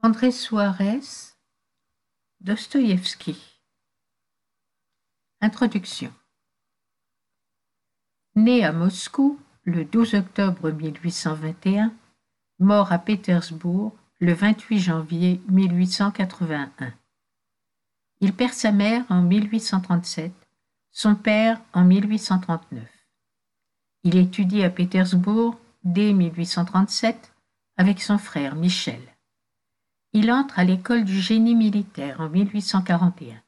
André Suarez, Dostoïevski. Introduction. Né à Moscou le 12 octobre 1821, mort à Pétersbourg le 28 janvier 1881. Il perd sa mère en 1837, son père en 1839. Il étudie à Pétersbourg dès 1837 avec son frère Michel. Il entre à l'école du génie militaire en 1841.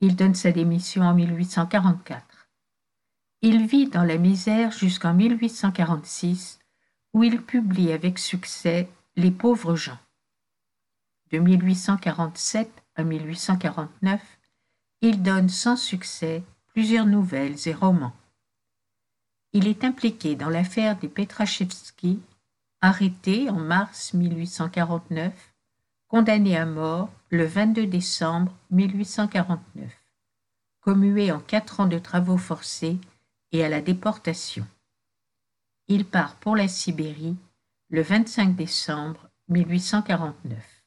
Il donne sa démission en 1844. Il vit dans la misère jusqu'en 1846, où il publie avec succès Les pauvres gens. De 1847 à 1849, il donne sans succès plusieurs nouvelles et romans. Il est impliqué dans l'affaire des Petrachevski, arrêté en mars 1849, condamné à mort le 22 décembre 1849, commué en quatre ans de travaux forcés et à la déportation. Il part pour la Sibérie le 25 décembre 1849.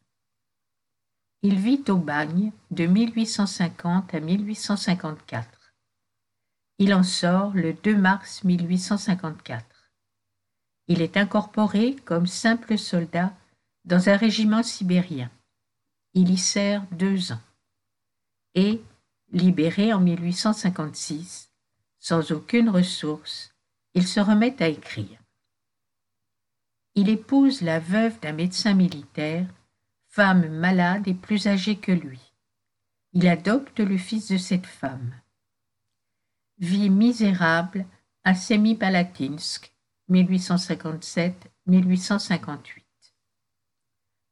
Il vit au bagne de 1850 à 1854. Il en sort le 2 mars 1854. Il est incorporé comme simple soldat dans un régiment sibérien. Il y sert deux ans. Et, libéré en 1856, sans aucune ressource, il se remet à écrire. Il épouse la veuve d'un médecin militaire femme malade et plus âgée que lui. Il adopte le fils de cette femme. Vie misérable à Semipalatinsk, 1857-1858.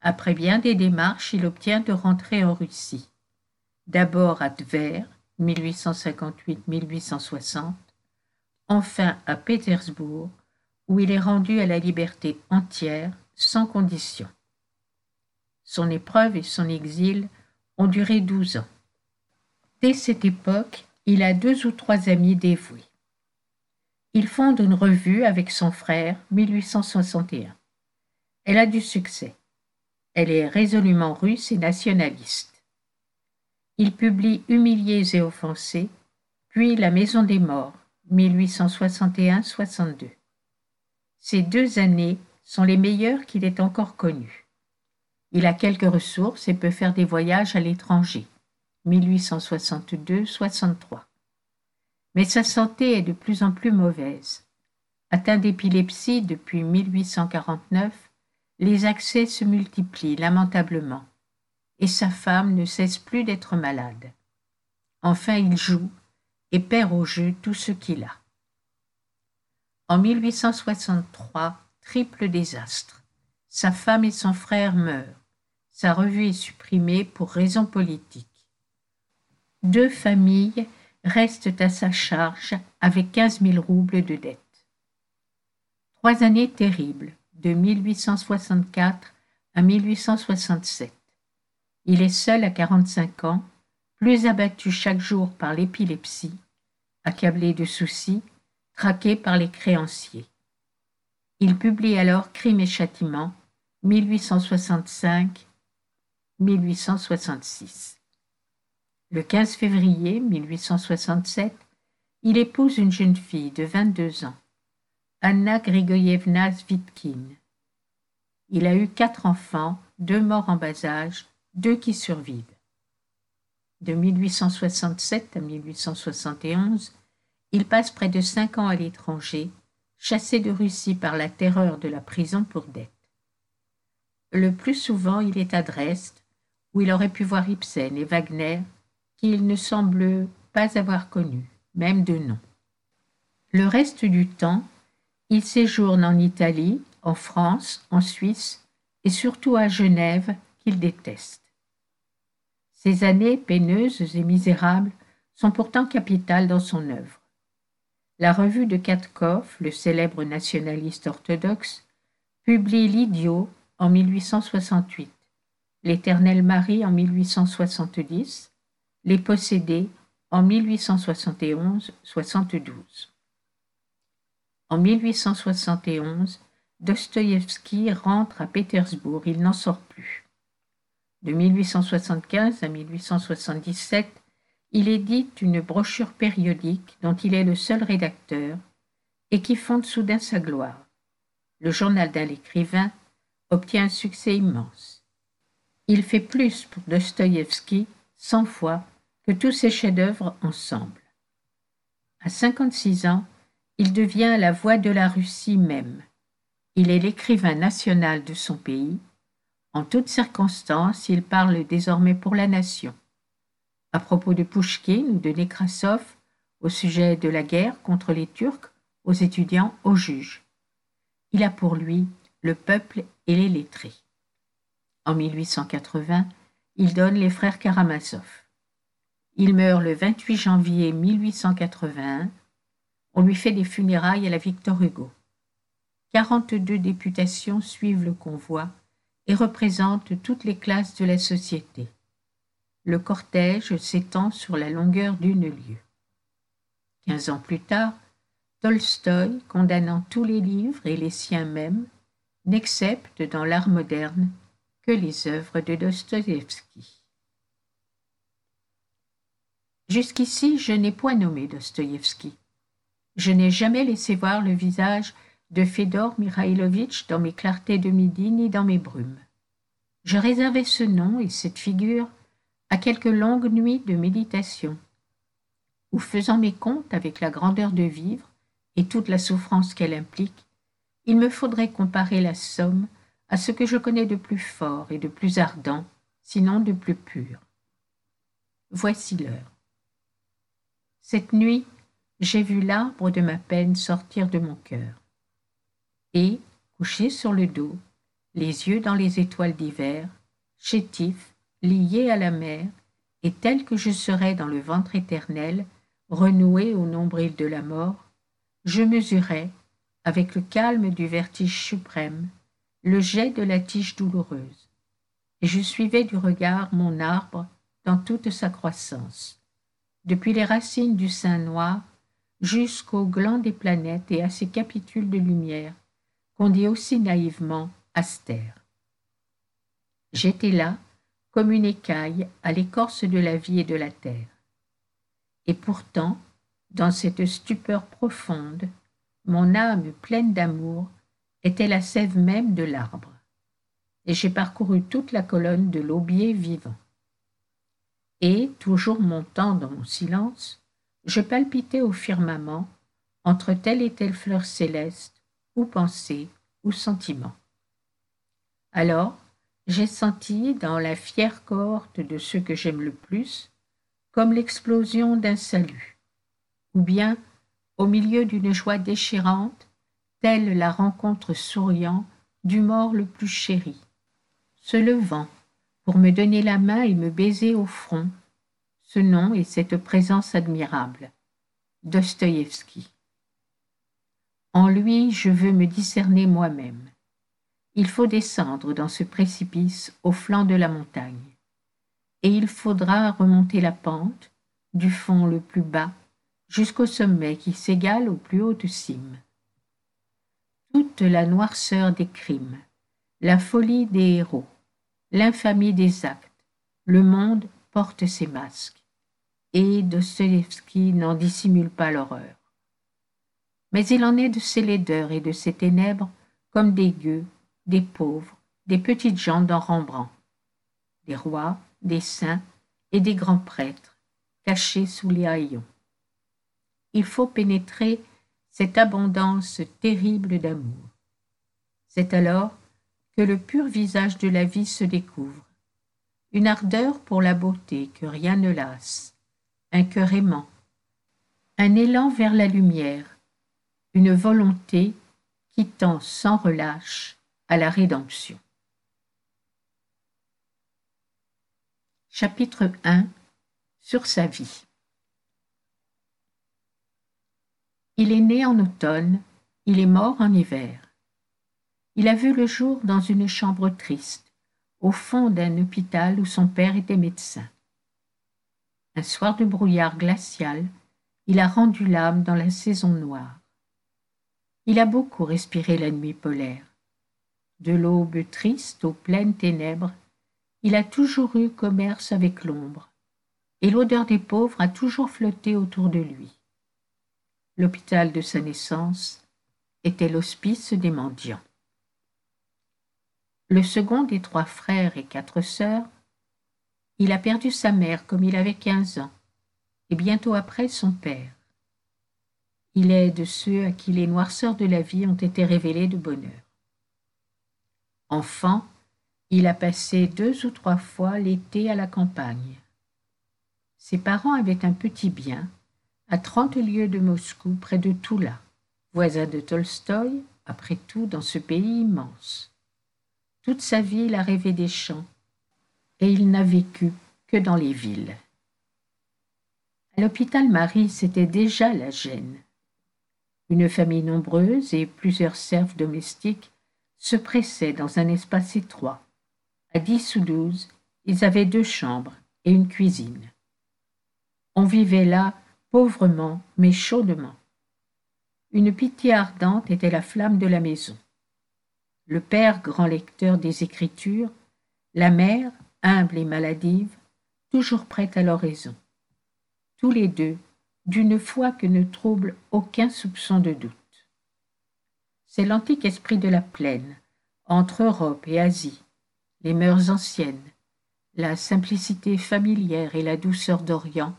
Après bien des démarches, il obtient de rentrer en Russie. D'abord à Tver, 1858-1860, enfin à Pétersbourg, où il est rendu à la liberté entière, sans condition. Son épreuve et son exil ont duré douze ans. Dès cette époque, il a deux ou trois amis dévoués. Il fonde une revue avec son frère 1861. Elle a du succès. Elle est résolument russe et nationaliste. Il publie Humiliés et offensés, puis La Maison des Morts 1861-62. Ces deux années sont les meilleures qu'il ait encore connues. Il a quelques ressources et peut faire des voyages à l'étranger. 1862-63. Mais sa santé est de plus en plus mauvaise. Atteint d'épilepsie depuis 1849, les accès se multiplient lamentablement, et sa femme ne cesse plus d'être malade. Enfin il joue et perd au jeu tout ce qu'il a. En 1863, triple désastre. Sa femme et son frère meurent. Sa revue est supprimée pour raisons politiques. Deux familles restent à sa charge avec quinze mille roubles de dette. Trois années terribles, de 1864 à 1867. Il est seul à 45 ans, plus abattu chaque jour par l'épilepsie, accablé de soucis, traqué par les créanciers. Il publie alors Crime et Châtiment, 1865 1866. Le 15 février 1867, il épouse une jeune fille de 22 ans, Anna Grigoyevna Zvitkin. Il a eu quatre enfants, deux morts en bas âge, deux qui survivent. De 1867 à 1871, il passe près de cinq ans à l'étranger, chassé de Russie par la terreur de la prison pour dette. Le plus souvent, il est à Dresde, où il aurait pu voir Ibsen et Wagner, qu'il ne semble pas avoir connus, même de nom. Le reste du temps, il séjourne en Italie, en France, en Suisse et surtout à Genève, qu'il déteste. Ces années peineuses et misérables sont pourtant capitales dans son œuvre. La revue de Katkov, le célèbre nationaliste orthodoxe, publie L'idiot en 1868 L'Éternel Marie en 1870, Les Possédés en 1871-72. En 1871, Dostoïevski rentre à Pétersbourg, il n'en sort plus. De 1875 à 1877, il édite une brochure périodique dont il est le seul rédacteur et qui fonde soudain sa gloire. Le journal d'un écrivain obtient un succès immense. Il fait plus pour Dostoïevski cent fois que tous ses chefs-d'œuvre ensemble. À 56 ans, il devient la voix de la Russie même. Il est l'écrivain national de son pays. En toutes circonstances, il parle désormais pour la nation. À propos de Pouchkine ou de Nekrasov, au sujet de la guerre contre les Turcs, aux étudiants, aux juges. Il a pour lui le peuple et les lettrés. En 1880, il donne les frères Karamazov. Il meurt le 28 janvier 1881. On lui fait des funérailles à la Victor Hugo. 42 députations suivent le convoi et représentent toutes les classes de la société. Le cortège s'étend sur la longueur d'une lieue. Quinze ans plus tard, Tolstoï, condamnant tous les livres et les siens mêmes, n'accepte dans l'art moderne que les œuvres de Dostoïevski. Jusqu'ici, je n'ai point nommé Dostoïevski. Je n'ai jamais laissé voir le visage de Fedor Mikhailovitch dans mes clartés de midi ni dans mes brumes. Je réservais ce nom et cette figure à quelques longues nuits de méditation, où faisant mes comptes avec la grandeur de vivre et toute la souffrance qu'elle implique, il me faudrait comparer la somme à ce que je connais de plus fort et de plus ardent, sinon de plus pur. Voici l'heure. Cette nuit, j'ai vu l'arbre de ma peine sortir de mon cœur. Et, couché sur le dos, les yeux dans les étoiles d'hiver, chétif, lié à la mer, et tel que je serais dans le ventre éternel, renoué au nombril de la mort, je mesurais, avec le calme du vertige suprême, le jet de la tige douloureuse, et je suivais du regard mon arbre dans toute sa croissance, depuis les racines du sein noir jusqu'au gland des planètes et à ses capitules de lumière, qu'on dit aussi naïvement astère. J'étais là, comme une écaille à l'écorce de la vie et de la terre. Et pourtant, dans cette stupeur profonde, mon âme pleine d'amour était la sève même de l'arbre, et j'ai parcouru toute la colonne de l'aubier vivant. Et, toujours montant dans mon silence, je palpitais au firmament entre telle et telle fleur céleste, ou pensée, ou sentiment. Alors, j'ai senti dans la fière cohorte de ceux que j'aime le plus comme l'explosion d'un salut, ou bien, au milieu d'une joie déchirante, telle la rencontre souriant du mort le plus chéri, se levant pour me donner la main et me baiser au front, ce nom et cette présence admirable, Dostoïevski. En lui, je veux me discerner moi-même. Il faut descendre dans ce précipice au flanc de la montagne, et il faudra remonter la pente, du fond le plus bas, jusqu'au sommet qui s'égale aux plus hautes cimes. Toute la noirceur des crimes, la folie des héros, l'infamie des actes, le monde porte ses masques, et Dostoevsky n'en dissimule pas l'horreur mais il en est de ces laideurs et de ces ténèbres comme des gueux, des pauvres, des petites gens dans Rembrandt, des rois, des saints et des grands prêtres, cachés sous les haillons. Il faut pénétrer cette abondance terrible d'amour. C'est alors que le pur visage de la vie se découvre, une ardeur pour la beauté que rien ne lasse, un cœur aimant, un élan vers la lumière, une volonté qui tend sans relâche à la rédemption. Chapitre 1 Sur sa vie. Il est né en automne, il est mort en hiver. Il a vu le jour dans une chambre triste, au fond d'un hôpital où son père était médecin. Un soir de brouillard glacial, il a rendu l'âme dans la saison noire. Il a beaucoup respiré la nuit polaire. De l'aube triste aux pleines ténèbres, il a toujours eu commerce avec l'ombre, et l'odeur des pauvres a toujours flotté autour de lui. L'hôpital de sa naissance était l'hospice des mendiants. Le second des trois frères et quatre sœurs, il a perdu sa mère comme il avait quinze ans, et bientôt après son père. Il est de ceux à qui les noirceurs de la vie ont été révélées de bonheur. Enfant, il a passé deux ou trois fois l'été à la campagne. Ses parents avaient un petit bien, à trente lieues de Moscou, près de Toula, voisin de Tolstoï, après tout, dans ce pays immense. Toute sa vie, il a rêvé des champs, et il n'a vécu que dans les villes. À l'hôpital Marie, c'était déjà la gêne. Une famille nombreuse et plusieurs serfs domestiques se pressaient dans un espace étroit. À dix ou douze, ils avaient deux chambres et une cuisine. On vivait là pauvrement mais chaudement. Une pitié ardente était la flamme de la maison. Le père, grand lecteur des Écritures, la mère, humble et maladive, toujours prête à l'oraison. Tous les deux, d'une foi que ne trouble aucun soupçon de doute c'est l'antique esprit de la plaine, entre Europe et Asie, les mœurs anciennes, la simplicité familière et la douceur d'Orient,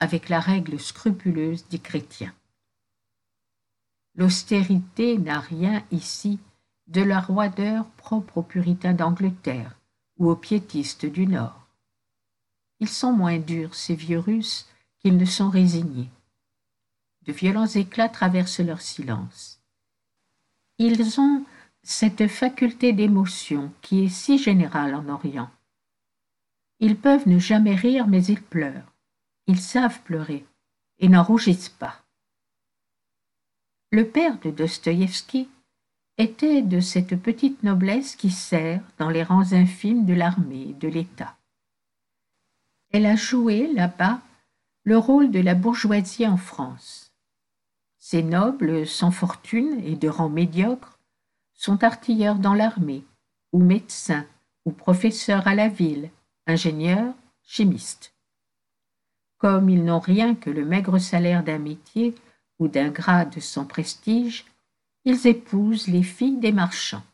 avec la règle scrupuleuse des chrétiens. L'austérité n'a rien ici de la roideur propre aux puritains d'Angleterre ou aux piétistes du Nord. Ils sont moins durs, ces vieux Russes, qu'ils ne sont résignés. De violents éclats traversent leur silence. Ils ont cette faculté d'émotion qui est si générale en Orient. Ils peuvent ne jamais rire, mais ils pleurent. Ils savent pleurer et n'en rougissent pas. Le père de Dostoïevski était de cette petite noblesse qui sert dans les rangs infimes de l'armée et de l'État. Elle a joué là-bas le rôle de la bourgeoisie en France. Ces nobles sans fortune et de rang médiocre sont artilleurs dans l'armée, ou médecins, ou professeurs à la ville, ingénieurs, chimistes. Comme ils n'ont rien que le maigre salaire d'un métier ou d'un grade sans prestige, ils épousent les filles des marchands.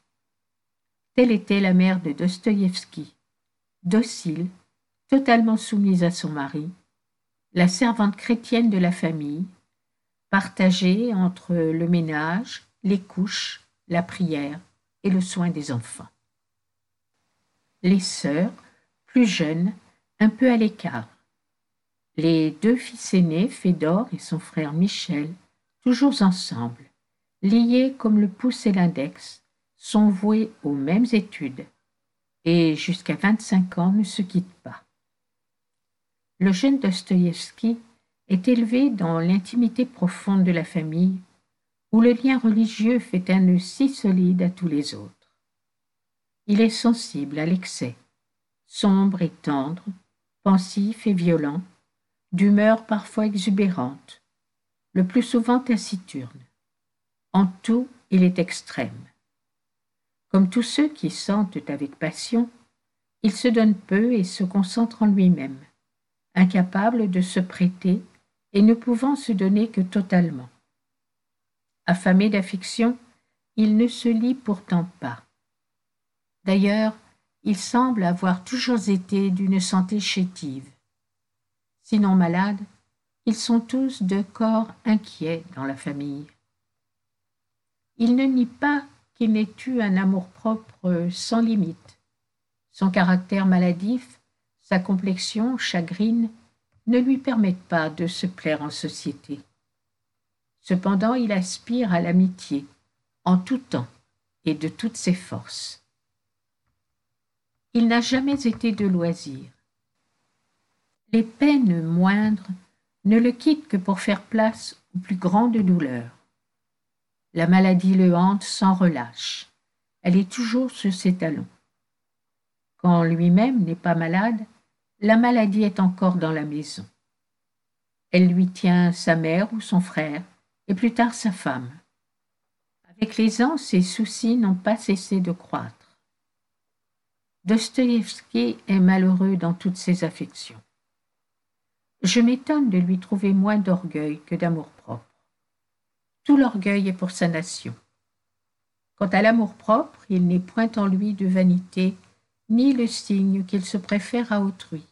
Telle était la mère de Dostoïevski, docile, totalement soumise à son mari, la servante chrétienne de la famille, partagée entre le ménage, les couches, la prière et le soin des enfants. Les sœurs, plus jeunes, un peu à l'écart. Les deux fils aînés, Fédor et son frère Michel, toujours ensemble, liés comme le pouce et l'index, sont voués aux mêmes études et jusqu'à vingt-cinq ans ne se quittent pas. Le jeune Dostoïevski est élevé dans l'intimité profonde de la famille, où le lien religieux fait un nœud si solide à tous les autres. Il est sensible à l'excès, sombre et tendre, pensif et violent, d'humeur parfois exubérante, le plus souvent taciturne. En tout, il est extrême. Comme tous ceux qui sentent avec passion, il se donne peu et se concentre en lui-même, incapable de se prêter et ne pouvant se donner que totalement. Affamé d'affection, il ne se lie pourtant pas. D'ailleurs, il semble avoir toujours été d'une santé chétive. Sinon malades, ils sont tous de corps inquiets dans la famille. Il ne nie pas qu'il n'ait eu un amour-propre sans limite. Son caractère maladif, sa complexion chagrine ne lui permettent pas de se plaire en société. Cependant, il aspire à l'amitié, en tout temps et de toutes ses forces. Il n'a jamais été de loisir. Les peines moindres ne le quittent que pour faire place aux plus grandes douleurs. La maladie le hante sans relâche. Elle est toujours sur ses talons. Quand lui-même n'est pas malade, la maladie est encore dans la maison. Elle lui tient sa mère ou son frère, et plus tard sa femme. Avec les ans, ses soucis n'ont pas cessé de croître. Dostoïevski est malheureux dans toutes ses affections. Je m'étonne de lui trouver moins d'orgueil que d'amour-propre. Tout l'orgueil est pour sa nation. Quant à l'amour-propre, il n'est point en lui de vanité, ni le signe qu'il se préfère à autrui.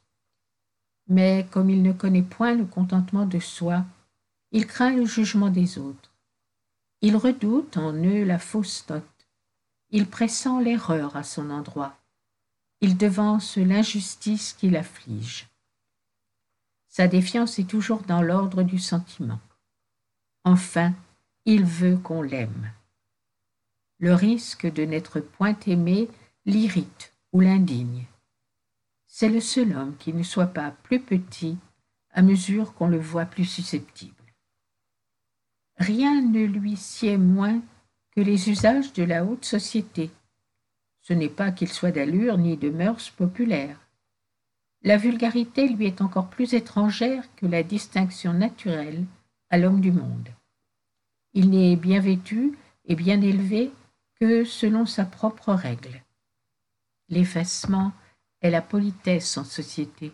Mais comme il ne connaît point le contentement de soi, il craint le jugement des autres. Il redoute en eux la fausse note. Il pressent l'erreur à son endroit. Il devance l'injustice qui l'afflige. Sa défiance est toujours dans l'ordre du sentiment. Enfin, il veut qu'on l'aime. Le risque de n'être point aimé l'irrite ou l'indigne. C'est le seul homme qui ne soit pas plus petit à mesure qu'on le voit plus susceptible. Rien ne lui sied moins que les usages de la haute société. Ce n'est pas qu'il soit d'allure ni de mœurs populaires. La vulgarité lui est encore plus étrangère que la distinction naturelle à l'homme du monde. Il n'est bien vêtu et bien élevé que selon sa propre règle. L'effacement est la politesse en société.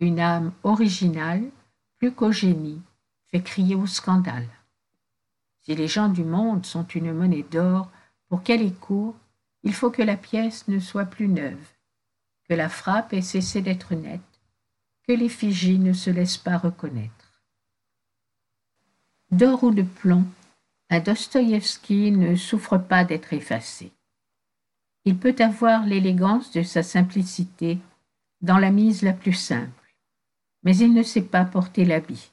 Une âme originale, plus qu'au génie, fait crier au scandale. Si les gens du monde sont une monnaie d'or, pour qu'elle court, il faut que la pièce ne soit plus neuve, que la frappe ait cessé d'être nette, que l'effigie ne se laisse pas reconnaître d'or ou de plomb, un Dostoïevski ne souffre pas d'être effacé. Il peut avoir l'élégance de sa simplicité dans la mise la plus simple, mais il ne sait pas porter l'habit.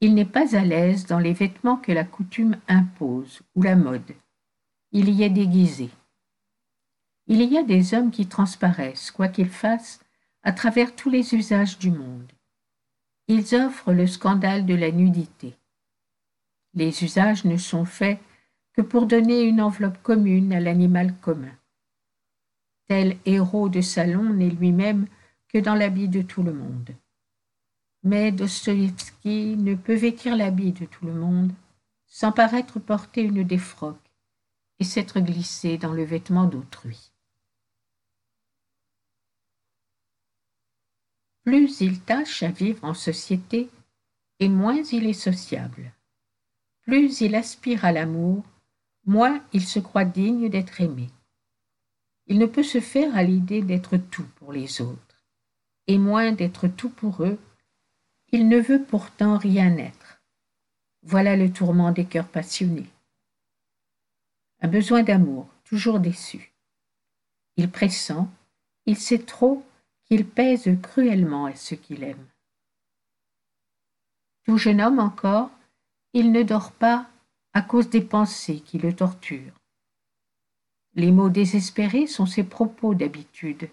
Il n'est pas à l'aise dans les vêtements que la coutume impose ou la mode. Il y est déguisé. Il y a des hommes qui transparaissent, quoi qu'ils fassent, à travers tous les usages du monde. Ils offrent le scandale de la nudité. Les usages ne sont faits que pour donner une enveloppe commune à l'animal commun. Tel héros de salon n'est lui-même que dans l'habit de tout le monde. Mais Dostoïevski ne peut vêtir l'habit de tout le monde sans paraître porter une défroque et s'être glissé dans le vêtement d'autrui. Plus il tâche à vivre en société, et moins il est sociable. Plus il aspire à l'amour, moins il se croit digne d'être aimé. Il ne peut se faire à l'idée d'être tout pour les autres, et moins d'être tout pour eux, il ne veut pourtant rien être. Voilà le tourment des cœurs passionnés. Un besoin d'amour, toujours déçu. Il pressent, il sait trop qu'il pèse cruellement à ceux qu'il aime. Tout jeune homme encore, il ne dort pas à cause des pensées qui le torturent. Les mots désespérés sont ses propos d'habitude.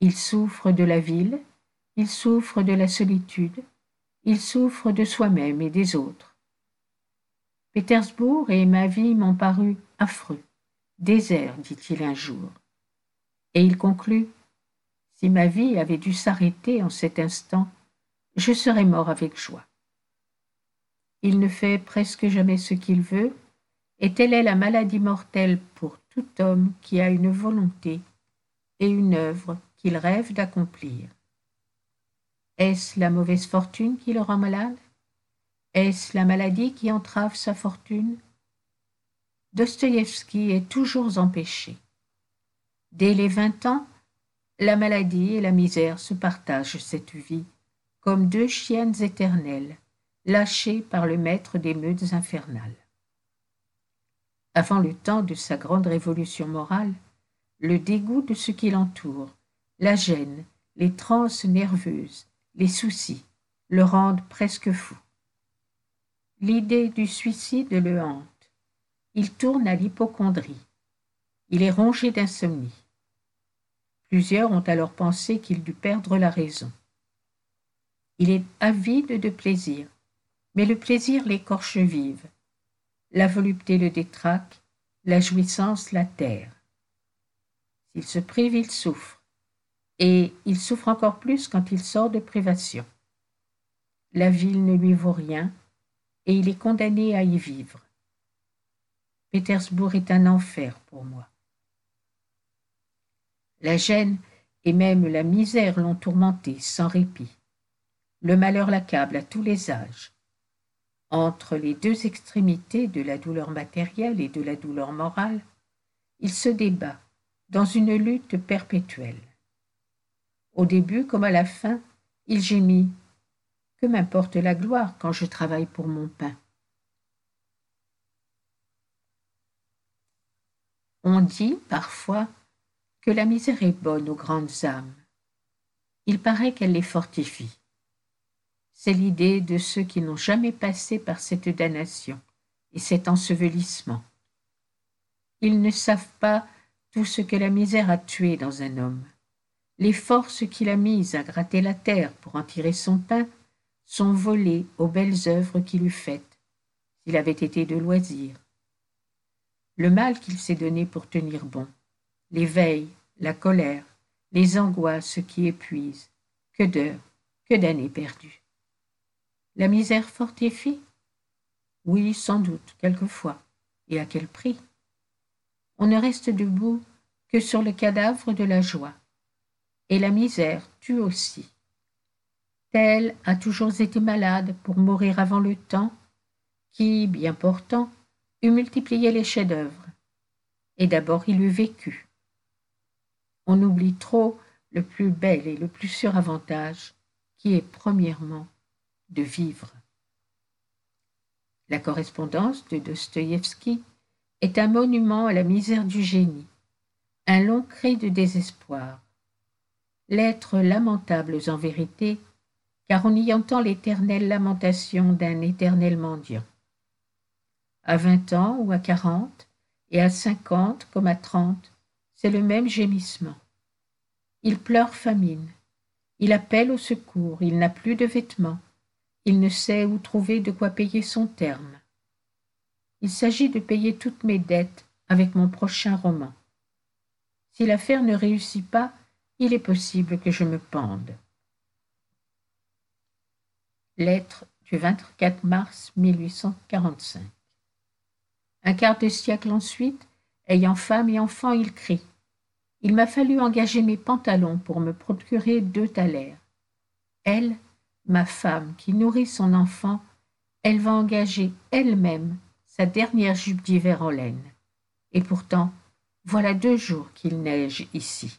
Il souffre de la ville, il souffre de la solitude, il souffre de soi-même et des autres. Pétersbourg et ma vie m'ont paru affreux, désert, dit-il un jour. Et il conclut Si ma vie avait dû s'arrêter en cet instant, je serais mort avec joie. Il ne fait presque jamais ce qu'il veut, et telle est la maladie mortelle pour tout homme qui a une volonté et une œuvre qu'il rêve d'accomplir. Est-ce la mauvaise fortune qui le rend malade? Est-ce la maladie qui entrave sa fortune? Dostoïevski est toujours empêché. Dès les vingt ans, la maladie et la misère se partagent cette vie, comme deux chiennes éternelles, lâché par le maître des meutes infernales. Avant le temps de sa grande révolution morale, le dégoût de ce qui l'entoure, la gêne, les transes nerveuses, les soucis, le rendent presque fou. L'idée du suicide le hante. Il tourne à l'hypochondrie. Il est rongé d'insomnie. Plusieurs ont alors pensé qu'il dut perdre la raison. Il est avide de plaisir, mais le plaisir l'écorche vive, la volupté le détraque, la jouissance la terre. S'il se prive, il souffre, et il souffre encore plus quand il sort de privation. La ville ne lui vaut rien, et il est condamné à y vivre. Pétersbourg est un enfer pour moi. La gêne et même la misère l'ont tourmenté sans répit. Le malheur l'accable à tous les âges. Entre les deux extrémités de la douleur matérielle et de la douleur morale, il se débat dans une lutte perpétuelle. Au début comme à la fin, il gémit Que m'importe la gloire quand je travaille pour mon pain? On dit parfois que la misère est bonne aux grandes âmes. Il paraît qu'elle les fortifie. C'est l'idée de ceux qui n'ont jamais passé par cette damnation et cet ensevelissement. Ils ne savent pas tout ce que la misère a tué dans un homme. Les forces qu'il a mises à gratter la terre pour en tirer son pain sont volées aux belles œuvres qu'il eût faites, s'il avait été de loisir. Le mal qu'il s'est donné pour tenir bon, les veilles, la colère, les angoisses qui épuisent, que d'heures, que d'années perdues. La misère fortifie? Oui, sans doute, quelquefois. Et à quel prix? On ne reste debout que sur le cadavre de la joie. Et la misère tue aussi. Tel a toujours été malade pour mourir avant le temps, qui, bien portant, eût multiplié les chefs-d'œuvre. Et d'abord il eût vécu on oublie trop le plus bel et le plus sûr avantage, qui est premièrement de vivre. La correspondance de Dostoïevski est un monument à la misère du génie, un long cri de désespoir. Lettres lamentables en vérité, car on y entend l'éternelle lamentation d'un éternel mendiant. À vingt ans ou à quarante, et à cinquante comme à trente, c'est le même gémissement. Il pleure famine. Il appelle au secours. Il n'a plus de vêtements. Il ne sait où trouver de quoi payer son terme. Il s'agit de payer toutes mes dettes avec mon prochain roman. Si l'affaire ne réussit pas, il est possible que je me pende. Lettre du 24 mars 1845. Un quart de siècle ensuite, Ayant femme et enfant, il crie. Il m'a fallu engager mes pantalons pour me procurer deux thalers. Elle, ma femme qui nourrit son enfant, elle va engager elle-même sa dernière jupe d'hiver en laine. Et pourtant, voilà deux jours qu'il neige ici.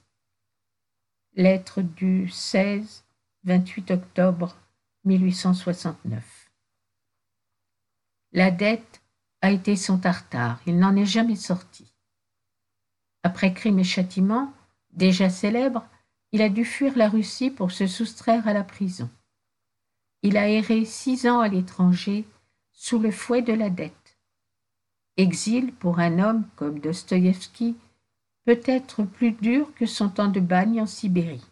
Lettre du 16 28 octobre 1869. La dette a été son tartare, il n'en est jamais sorti. Après Crime et Châtiment, déjà célèbre, il a dû fuir la Russie pour se soustraire à la prison. Il a erré six ans à l'étranger sous le fouet de la dette. Exil pour un homme comme Dostoïevski peut être plus dur que son temps de bagne en Sibérie.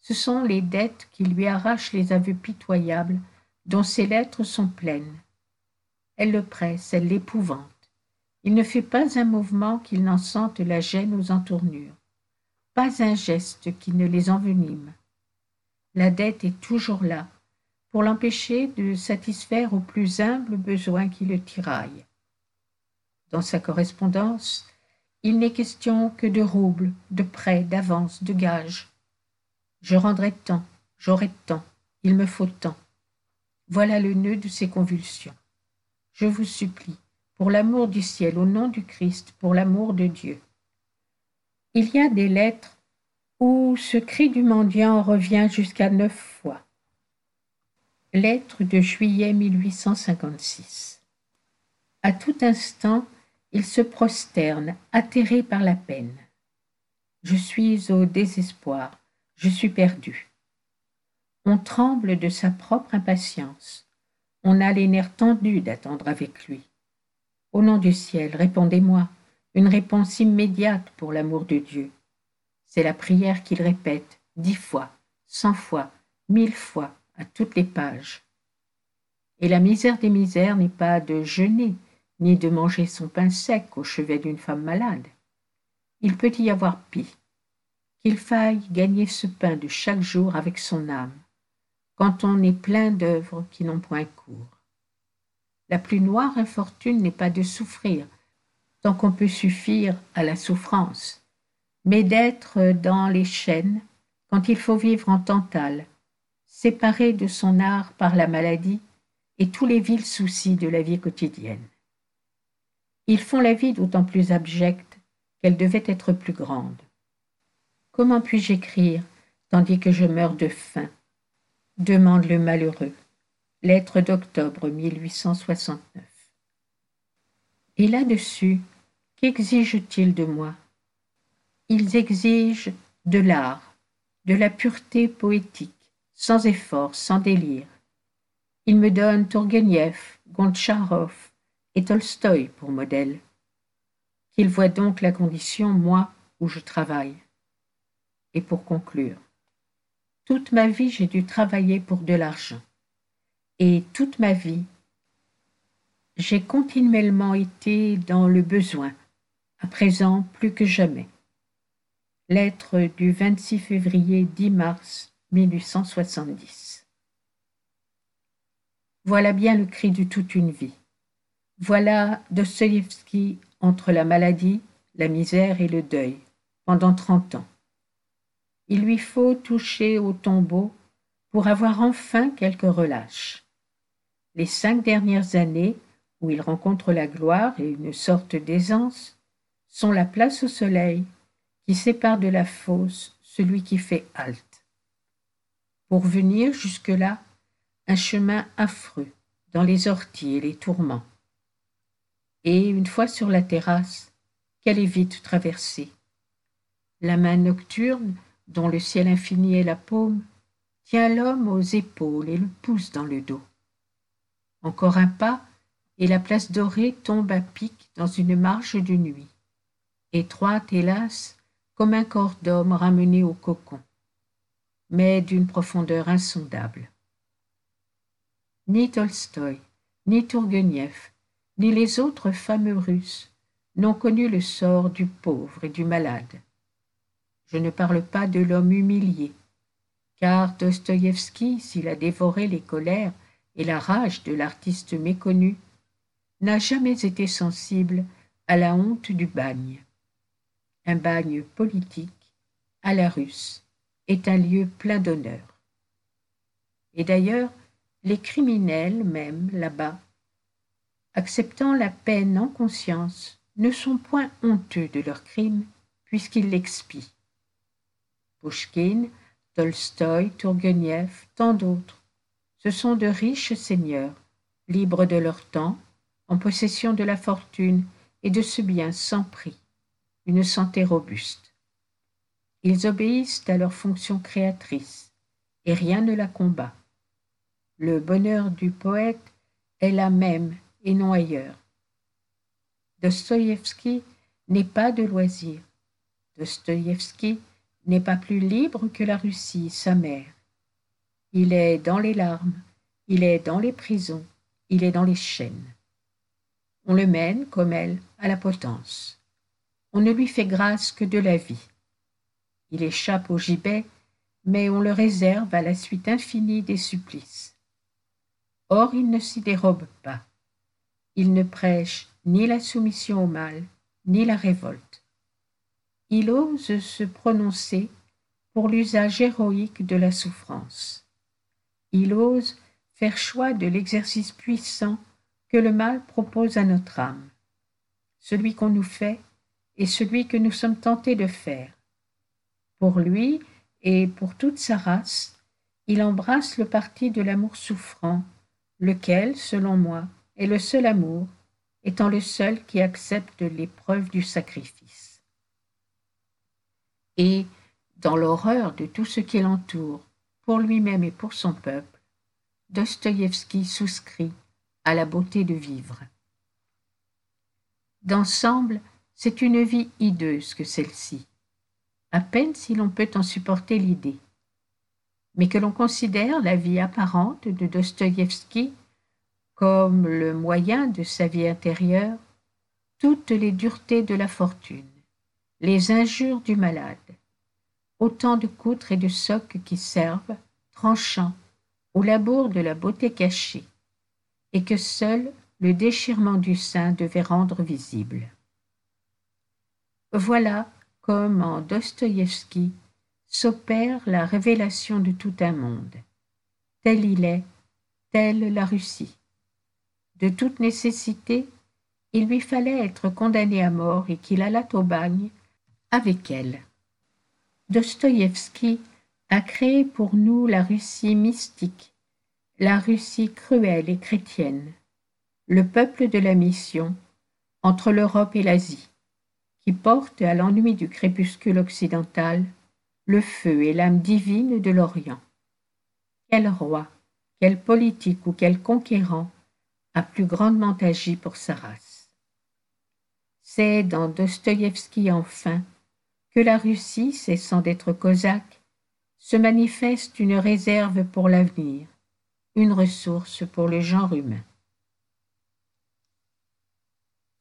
Ce sont les dettes qui lui arrachent les aveux pitoyables dont ses lettres sont pleines. Elles le pressent, elles l'épouvantent. Il ne fait pas un mouvement qu'il n'en sente la gêne aux entournures, pas un geste qui ne les envenime. La dette est toujours là, pour l'empêcher de satisfaire aux plus humbles besoins qui le tiraillent. Dans sa correspondance, il n'est question que de roubles, de prêts, d'avances, de gages. Je rendrai tant, j'aurai tant, il me faut tant. Voilà le nœud de ses convulsions. Je vous supplie, pour l'amour du ciel, au nom du Christ, pour l'amour de Dieu. Il y a des lettres où ce cri du mendiant revient jusqu'à neuf fois. Lettre de juillet 1856. À tout instant, il se prosterne, atterré par la peine. Je suis au désespoir, je suis perdu. On tremble de sa propre impatience. On a les nerfs tendus d'attendre avec lui. Au nom du ciel, répondez-moi, une réponse immédiate pour l'amour de Dieu. C'est la prière qu'il répète dix fois, cent fois, mille fois, à toutes les pages. Et la misère des misères n'est pas de jeûner, ni de manger son pain sec au chevet d'une femme malade. Il peut y avoir pis, qu'il faille gagner ce pain de chaque jour avec son âme, quand on est plein d'œuvres qui n'ont point cours. la plus noire infortune n'est pas de souffrir, tant qu'on peut suffire à la souffrance, mais d'être dans les chaînes quand il faut vivre en tantale, séparé de son art par la maladie et tous les vils soucis de la vie quotidienne. Ils font la vie d'autant plus abjecte qu'elle devait être plus grande. Comment puis-je écrire tandis que je meurs de faim? demande le malheureux. Lettre d'octobre 1869. Et là-dessus, qu'exigent-ils de moi? Ils exigent de l'art, de la pureté poétique, sans effort, sans délire. Ils me donnent Tourguenieff, Gontcharov et Tolstoï pour modèle. Qu'ils voient donc la condition, moi, où je travaille. Et pour conclure, toute ma vie j'ai dû travailler pour de l'argent. Et toute ma vie, j'ai continuellement été dans le besoin, à présent plus que jamais. Lettre du 26 février 10 mars 1870. Voilà bien le cri de toute une vie. Voilà Dostoïevski entre la maladie, la misère et le deuil, pendant trente ans. Il lui faut toucher au tombeau pour avoir enfin quelque relâche. Les cinq dernières années, où il rencontre la gloire et une sorte d'aisance, sont la place au soleil qui sépare de la fosse celui qui fait halte. Pour venir jusque-là, un chemin affreux dans les orties et les tourments. Et une fois sur la terrasse, qu'elle est vite traversée. La main nocturne, dont le ciel infini est la paume, tient l'homme aux épaules et le pousse dans le dos. Encore un pas, et la place dorée tombe à pic dans une marge de nuit, étroite, hélas, comme un corps d'homme ramené au cocon, mais d'une profondeur insondable. Ni Tolstoï, ni Tourguenieff, ni les autres fameux Russes n'ont connu le sort du pauvre et du malade. Je ne parle pas de l'homme humilié, car Dostoïevski, s'il a dévoré les colères et la rage de l'artiste méconnu, n'a jamais été sensible à la honte du bagne. Un bagne politique, à la russe, est un lieu plein d'honneur. Et d'ailleurs, les criminels même là-bas, acceptant la peine en conscience, ne sont point honteux de leurs crimes puisqu'ils l'expient. Pouchkine, Tolstoï, Tourguenieff, tant d'autres. Ce sont de riches seigneurs, libres de leur temps, en possession de la fortune et de ce bien sans prix, une santé robuste. Ils obéissent à leur fonction créatrice, et rien ne la combat. Le bonheur du poète est là même et non ailleurs. Dostoïevski n'est pas de loisir. Dostoïevski n'est pas plus libre que la Russie, sa mère. Il est dans les larmes, il est dans les prisons, il est dans les chaînes. On le mène, comme elle, à la potence. On ne lui fait grâce que de la vie. Il échappe au gibet, mais on le réserve à la suite infinie des supplices. Or il ne s'y dérobe pas. Il ne prêche ni la soumission au mal, ni la révolte il ose se prononcer pour l'usage héroïque de la souffrance. Il ose faire choix de l'exercice puissant que le mal propose à notre âme, celui qu'on nous fait et celui que nous sommes tentés de faire. Pour lui et pour toute sa race, il embrasse le parti de l'amour souffrant, lequel, selon moi, est le seul amour, étant le seul qui accepte l'épreuve du sacrifice et, dans l'horreur de tout ce qui l'entoure, pour lui-même et pour son peuple, Dostoïevski souscrit à la beauté de vivre. D'ensemble, c'est une vie hideuse que celle-ci, à peine si l'on peut en supporter l'idée. Mais que l'on considère la vie apparente de Dostoïevski comme le moyen de sa vie intérieure, toutes les duretés de la fortune, les injures du malade, autant de coutres et de socs qui servent, tranchants, au labour de la beauté cachée, et que seul le déchirement du sein devait rendre visible. Voilà comme en Dostoïevski s'opère la révélation de tout un monde. Tel il est, telle la Russie. De toute nécessité, il lui fallait être condamné à mort et qu'il allât au bagne avec elle. Dostoïevski a créé pour nous la Russie mystique, la Russie cruelle et chrétienne, le peuple de la mission entre l'Europe et l'Asie, qui porte à l'ennui du crépuscule occidental le feu et l'âme divine de l'Orient. Quel roi, quel politique ou quel conquérant a plus grandement agi pour sa race? C'est dans Dostoïevski enfin que la Russie, cessant d'être cosaque, se manifeste une réserve pour l'avenir, une ressource pour le genre humain.